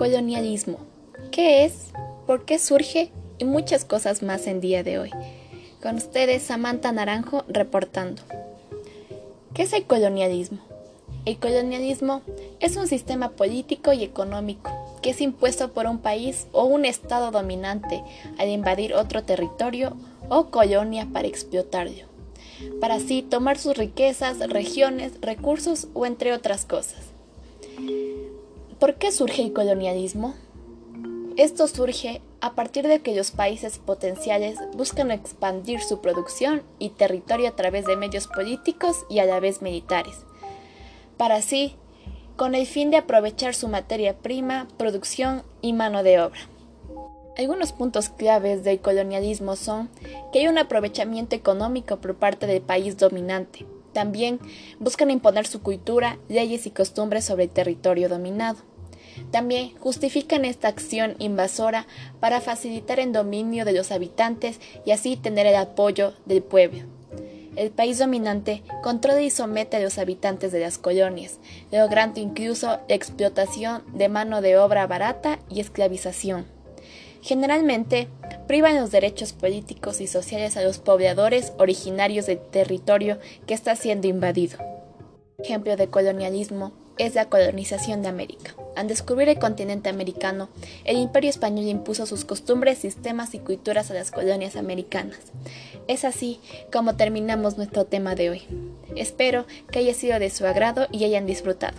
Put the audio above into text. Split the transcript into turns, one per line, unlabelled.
Colonialismo. ¿Qué es? ¿Por qué surge? Y muchas cosas más en día de hoy. Con ustedes, Samantha Naranjo, reportando. ¿Qué es el colonialismo? El colonialismo es un sistema político y económico que es impuesto por un país o un estado dominante al invadir otro territorio o colonia para explotarlo, para así tomar sus riquezas, regiones, recursos o entre otras cosas. ¿Por qué surge el colonialismo? Esto surge a partir de que los países potenciales buscan expandir su producción y territorio a través de medios políticos y a la vez militares, para así, con el fin de aprovechar su materia prima, producción y mano de obra. Algunos puntos claves del colonialismo son que hay un aprovechamiento económico por parte del país dominante. También buscan imponer su cultura, leyes y costumbres sobre el territorio dominado. También justifican esta acción invasora para facilitar el dominio de los habitantes y así tener el apoyo del pueblo. El país dominante controla y somete a los habitantes de las colonias, logrando incluso explotación de mano de obra barata y esclavización. Generalmente, privan los derechos políticos y sociales a los pobladores originarios del territorio que está siendo invadido. Ejemplo de colonialismo es la colonización de América. Al descubrir el continente americano, el imperio español impuso sus costumbres, sistemas y culturas a las colonias americanas. Es así como terminamos nuestro tema de hoy. Espero que haya sido de su agrado y hayan disfrutado.